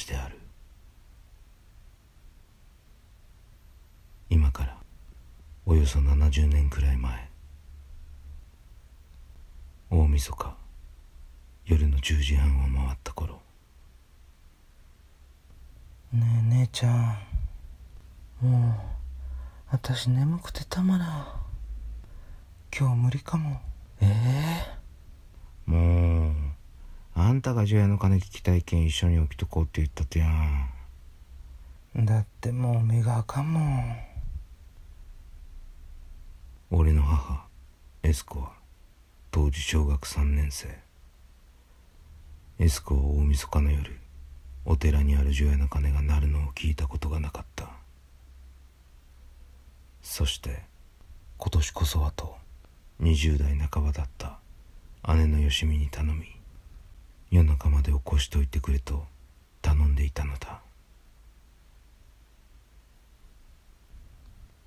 った話である。今からおよそ70年くらい前大晦日夜の10時半を回った頃。ねえ姉ちゃん。もう私眠くてたまらん。今日無理かも。ええもう。あんたが除夜の鐘聞きたいけん一緒に起きとこうって言ったとやんだってもう目があかんもん俺の母エスコは当時小学3年生エスコは大晦日の夜お寺にある除夜の鐘が鳴るのを聞いたことがなかったそして今年こそはと20代半ばだった姉のよしみに頼み夜中まで起こしといてくれと頼んでいたのだ。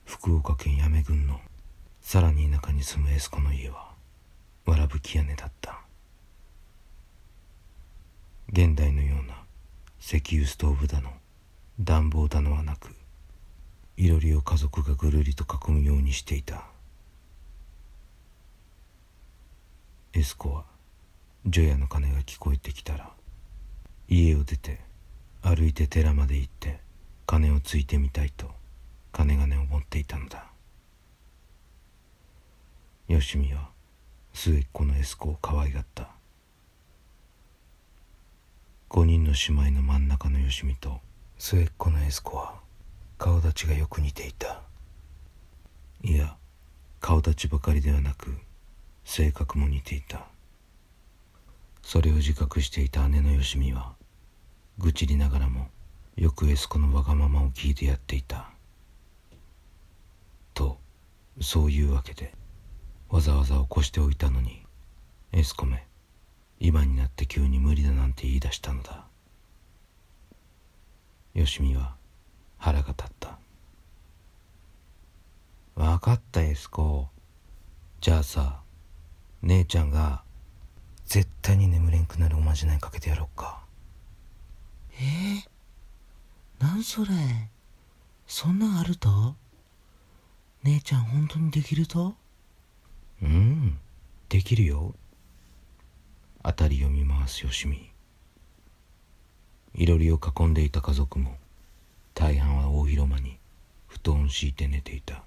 福岡県八女郡のさらに田舎に住むエスコの家はわらぶき屋根だった。現代のような石油ストーブだの暖房だのはなくいろりを家族がぐるりと囲むようにしていた。エスコは除夜の鐘が聞こえてきたら家を出て歩いて寺まで行って鐘をついてみたいと金金を持っていたのだ。よしみは末っ子のエスコを可愛がった。5人の姉妹の真ん中のよしみと末っ子のエスコは顔立ちがよく似ていた。いや顔立ちばかりではなく性格も似ていた。それを自覚していた姉のよしみは愚痴りながらもよくエスコのわがままを聞いてやっていた。とそういうわけでわざわざ起こしておいたのにエスコめ今になって急に無理だなんて言い出したのだ。よしみは腹が立った。分かったエスコ。じゃあさ姉ちゃんが絶対に眠れんくなるおまじないかけてやろっか。えー、なんそれ？そんなんあると？姉ちゃん本当にできると？うんできるよ。辺りを見回すよしみいろりを囲んでいた家族も大半は大広間に布団を敷いて寝ていた。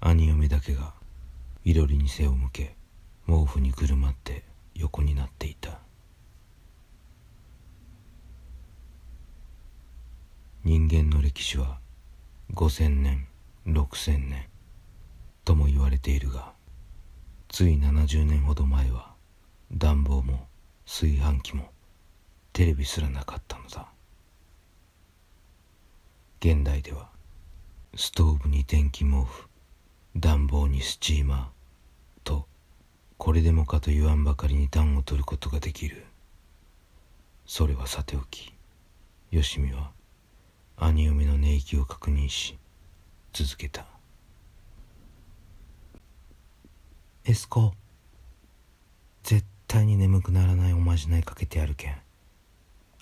兄嫁だけがいろりに背を向け毛布にくるまって横になっていた。人間の歴史は5,000年6,000年とも言われているがつい70年ほど前は暖房も炊飯器もテレビすらなかったのだ。現代ではストーブに電気毛布暖房にスチーマーれでもかと言わんばかりに暖を取ることができる。それはさておきよしみは兄嫁の寝息を確認し続けた。エスコ絶対に眠くならないおまじないかけてやるけん。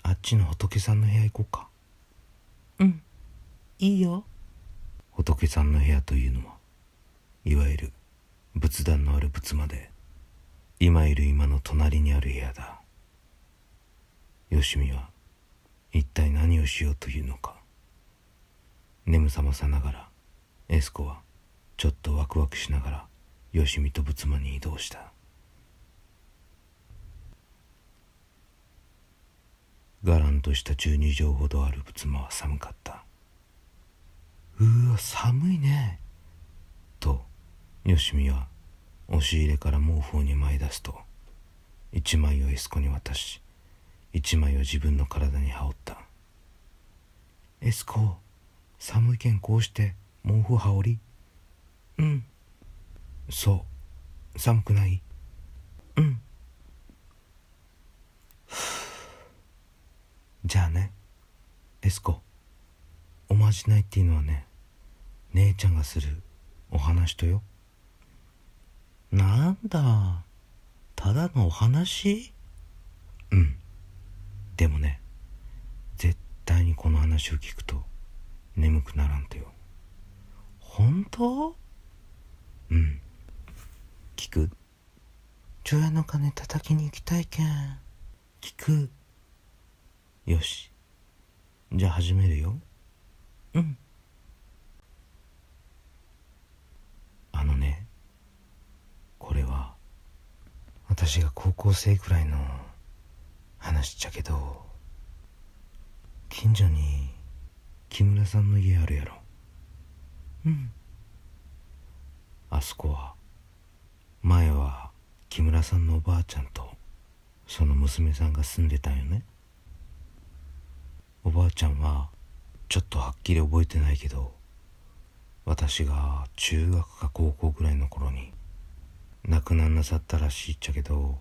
あっちの仏さんの部屋行こうか。うん。いいよ。仏さんの部屋というのはいわゆる仏壇のある仏間で今いる今の隣にある部屋だ。よしみは一体何をしようというのか。眠さまさながらエスコはちょっとワクワクしながらよしみと仏間に移動した。がらんとした12畳ほどある仏間は寒かった。うわ寒いね。とよしみは押し入れから毛布を2枚出すと1枚をエスコに渡し1枚を自分の体に羽織った。エスコ寒いけんこうして毛布羽織。りうん。そう。寒くない？うん。じゃあね。エスコ。おまじないっていうのはね姉ちゃんがするお話とよ。なんだ。ただのお話？うん。でもね絶対にこの話を聞くと眠くならんとよ。本当？うん。聞く？除夜の鐘叩きに行きたいけん。聞く？よし。じゃあ始めるよ。うん。あのねこれは私が高校生くらいの話っちゃけど近所に木村さんの家あるやろ。うん。あそこは前は木村さんのおばあちゃんとその娘さんが住んでたんよね。おばあちゃんはちょっとはっきり覚えてないけど私が中学か高校ぐらいの頃に亡くなんなさったらしいっちゃけど。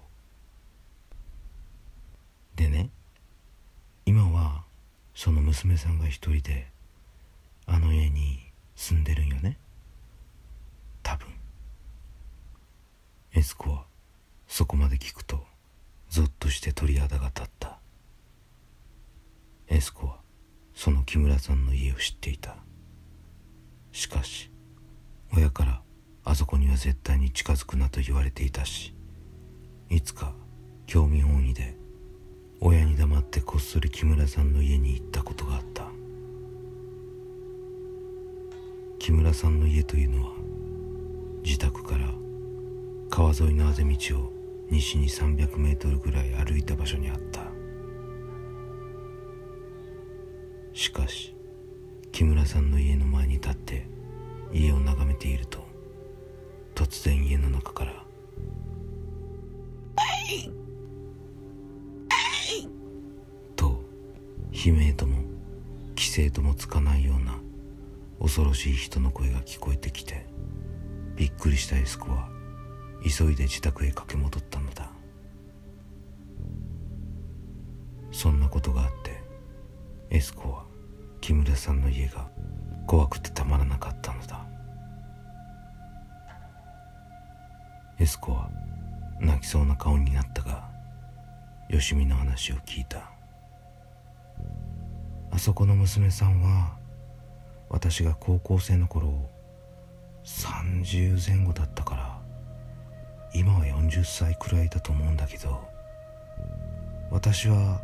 でね今はその娘さんが一人であの家に住んでるんよね。多分。エスコはそこまで聞くとゾッとして鳥肌が立った。エスコはその木村さんの家を知っていた。しかし親からあそこには絶対に近づくなと言われていたしいつか興味本位で親に黙ってこっそり木村さんの家に行ったことがあった。木村さんの家というのは自宅から川沿いのあぜ道を西に300メートルぐらい歩いた場所にあった。しかし木村さんの家の前に立って家を眺めていると突然家の中から。と悲鳴とも規制ともつかないような恐ろしい人の声が聞こえてきてびっくりしたエスコは急いで自宅へ駆け戻ったのだ。そんなことがあってエスコは木村さんの家が怖くてたまらなかったのだ。エスコは泣きそうな顔になったがよしみの話を聞いた。あそこの娘さんは私が高校生の頃30前後だったから今は40歳くらいだと思うんだけど私は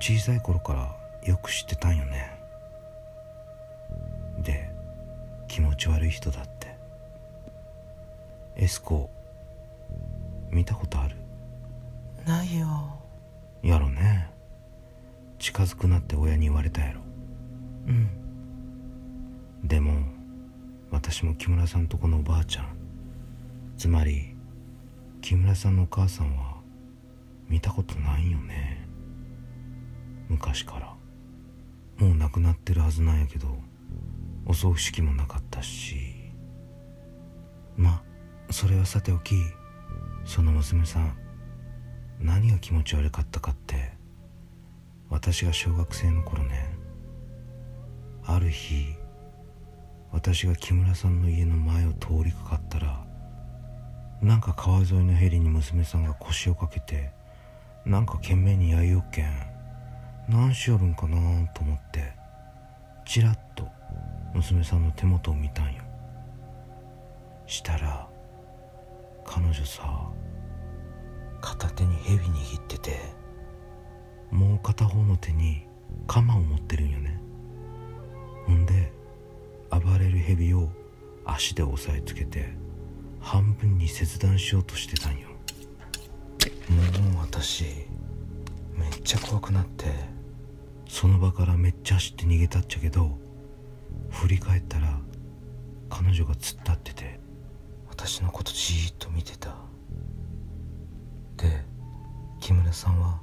小さい頃からよく知ってたんよね。で気持ち悪い人だって。エスコ見たことある？ないよ。やろね。近づくなって親に言われたやろ。うん。でも私も木村さんとこのおばあちゃん。つまり木村さんのお母さんは見たことないよね。昔から。もう亡くなってるはずなんやけどお葬式もなかったし。まあそれはさておきその娘さん何が気持ち悪かったかって私が小学生の頃ね。ある日私が木村さんの家の前を通りかかったらなんか川沿いのヘリに娘さんが腰をかけてなんか懸命にやいよっけん何しよるんかなと思ってちらっと娘さんの手元を見たんよ。したら彼女さ片手に蛇握っててもう片方の手に鎌を持ってるんよね。ほんで暴れる蛇を足で押さえつけて半分に切断しようとしてたんよ。もう私めっちゃ怖くなってその場からめっちゃ走って逃げたっちゃけど振り返ったら彼女が突っ立ってて私のことじーっと見てた。で木村さんは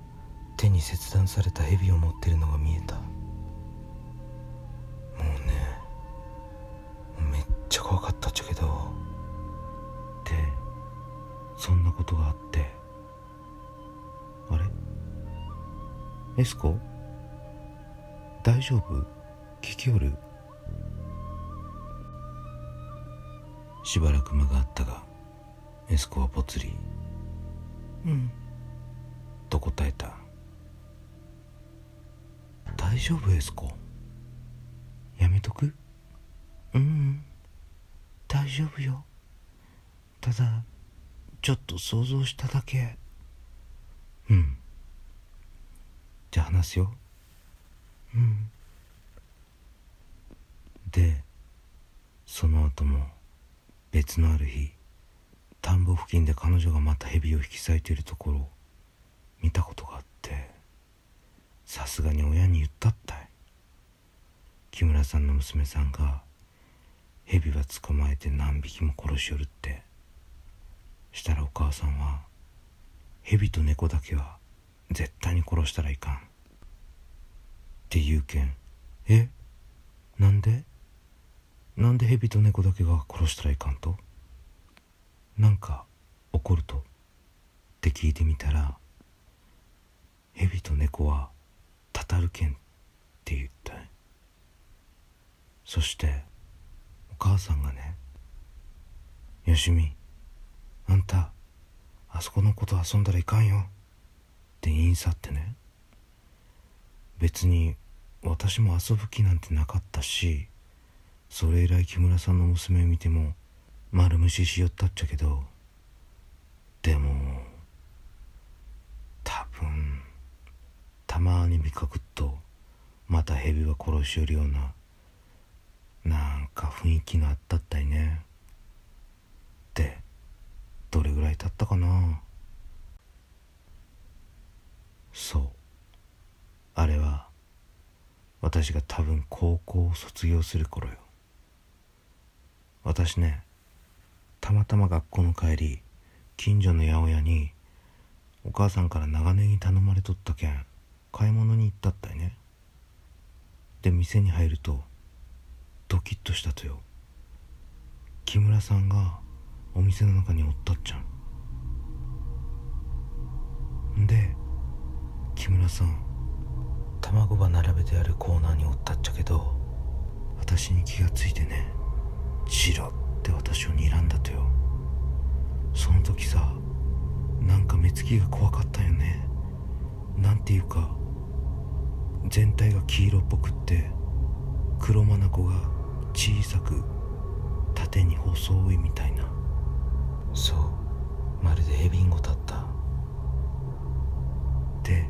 手に切断された蛇を持ってるのが見えた。もうねめっちゃ怖かったっちゃけど。でそんなことがあって。あれ？エスコ？大丈夫？聞きおる？しばらく間があったがエスコはぽつり「うん」と答えた。大丈夫エスコ？やめとく？ううん。大丈夫よ。ただちょっと想像しただけ。うん。じゃあ話すよ。うん。でその後も別のある日田んぼ付近で彼女がまた蛇を引き裂いているところを見たことがあってさすがに親に言ったったい。木村さんの娘さんが蛇は捕まえて何匹も殺しよるって。したらお母さんは蛇と猫だけは絶対に殺したらいかん。って言うけんえ？なんで？なんで蛇と猫だけが殺したらいかんと？なんか怒ると？って聞いてみたら蛇と猫はたたるけんって言ったそしてお母さんがね「よしみあんたあそこの子と遊んだらいかんよ」って言い去ってね別に私も遊ぶ気なんてなかったしそれ以来木村さんの娘を見ても丸無視しよったっちゃけどでも多分たまに見かくっとまた蛇は殺しよるようななんか雰囲気があったったいね。でどれぐらい経ったかな。そう。あれは私が多分高校を卒業する頃よ。私ねたまたま学校の帰り近所の八百屋にお母さんから長ネギ頼まれとったけん買い物に行ったったいね。で店に入るとドキッとしたとよ。木村さんがお店の中におったっちゃん。で木村さん卵ば並べてあるコーナーにおったっちゃけど私に気がついてね。チロって私を睨んだとよ。その時さなんか目つきが怖かったよね。なんていうか全体が黄色っぽくって黒眼が小さく縦に細いみたいな。そう。まるでヘビンゴだった。で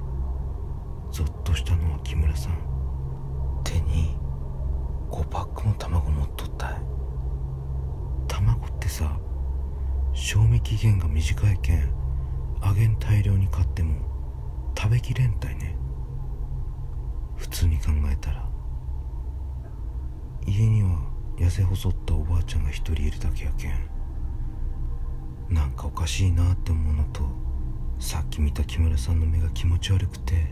ゾッとしたのは木村さん。手に5パックも卵持っとったい卵ってさ賞味期限が短いけん揚げん大量に買っても食べきれんたいね。普通に考えたら。家には痩せ細ったおばあちゃんが一人いるだけやけん。なんかおかしいなって思うのとさっき見た木村さんの目が気持ち悪くて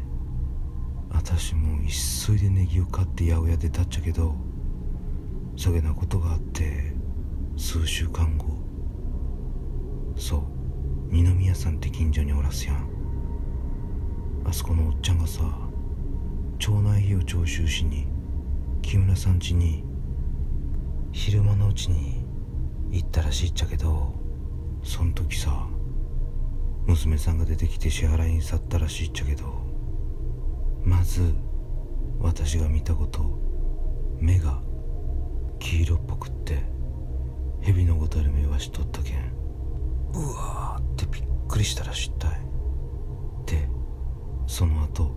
私も急いでネギを買って八百屋で立っちゃけどそげなことがあって数週間後そう二宮さんって近所におらすやん。あそこのおっちゃんがさ町内費を徴収しに木村さん家に昼間のうちに行ったらしいっちゃけどそん時さ娘さんが出てきて支払いに去ったらしいっちゃけどまず私が見たこと目が黄色っぽくって。蛇のごたる目はしとったけん。うわーってびっくりしたらしったい。でその後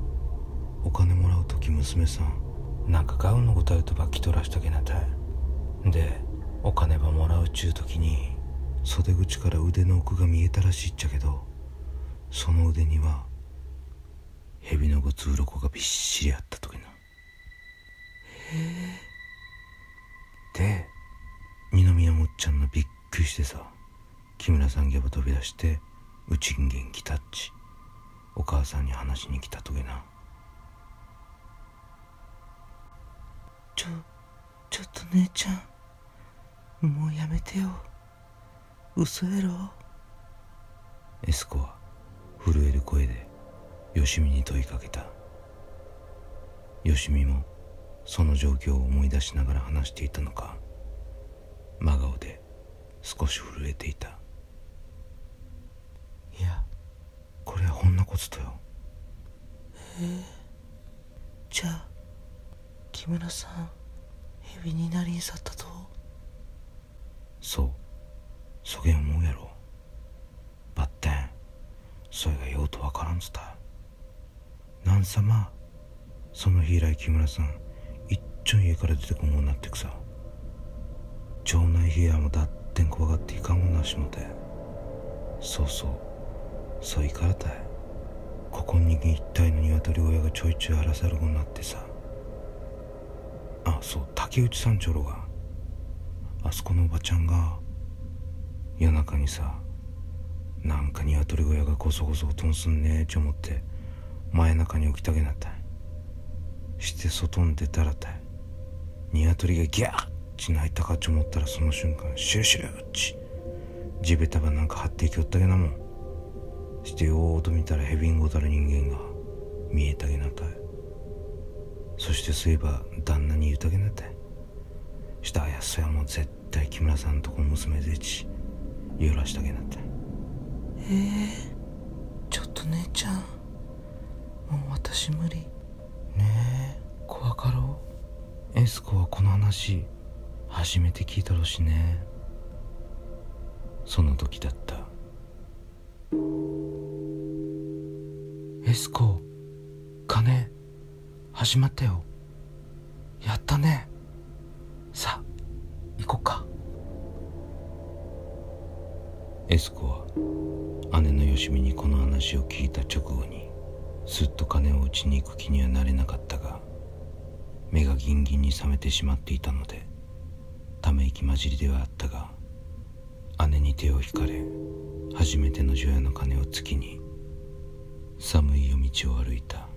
お金もらう時娘さんなんかガウンのごたるとばきとらしたけなたい。でお金ばもらうちゅう時に袖口から腕の奥が見えたらしいっちゃけどその腕には蛇のごつ鱗がびっしりあったときなで二宮もっちゃんのびっくりしてさ木村さんギャバ飛び出してうちんげん来たっち。お母さんに話しに来たとげな。ちょちょっと姉ちゃんもうやめてよ。嘘やろ？エスコは震える声でよしみに問いかけた。よしみもその状況を思い出しながら話していたのか？真顔で少し震えていた。いやこれはほんのこととよ。じゃあ木村さん蛇になりんさったと？そう。そげん思うやろ。ばってんそれがようとわからんつた。なんさまその日以来木村さん一丁家から出てこんごになってくさ町内部屋もだってん怖がっていかんごなしもてそうそうそういからたい。ここに一体の鶏小屋がちょいちょい荒らされるごになってさ。あそう竹内さんちょろがあそこのおばちゃんが夜中にさなんか鶏小屋がゴソゴソ音んすんねえちょ思って前中に起きたげなったいして外に出たらたい鶏がギャーッち泣いたかち思ったらその瞬間シュルシュルっち。地べたばなんか張っていきよったげなもん。してよーと見たらヘビンゴたる人間が見えたげなたい。そしてそういえば旦那に言うたげなたい。したあやそやもう絶対木村さんとこ娘でち揺らしたげなったい。ええちょっと姉ちゃん。もう私無理。ねえ怖かろエスコはこの話初めて聞いたろしね。その時だった。エスコ金始まったよ。やったね。さあ行こっか。エスコは姉のよしみにこの話を聞いた直後にすっと金を打ちに行く気にはなれなかったが目がギンギンに覚めてしまっていたのでため息混じりではあったが姉に手を引かれ初めての除夜の鐘をつきに寒い夜道を歩いた「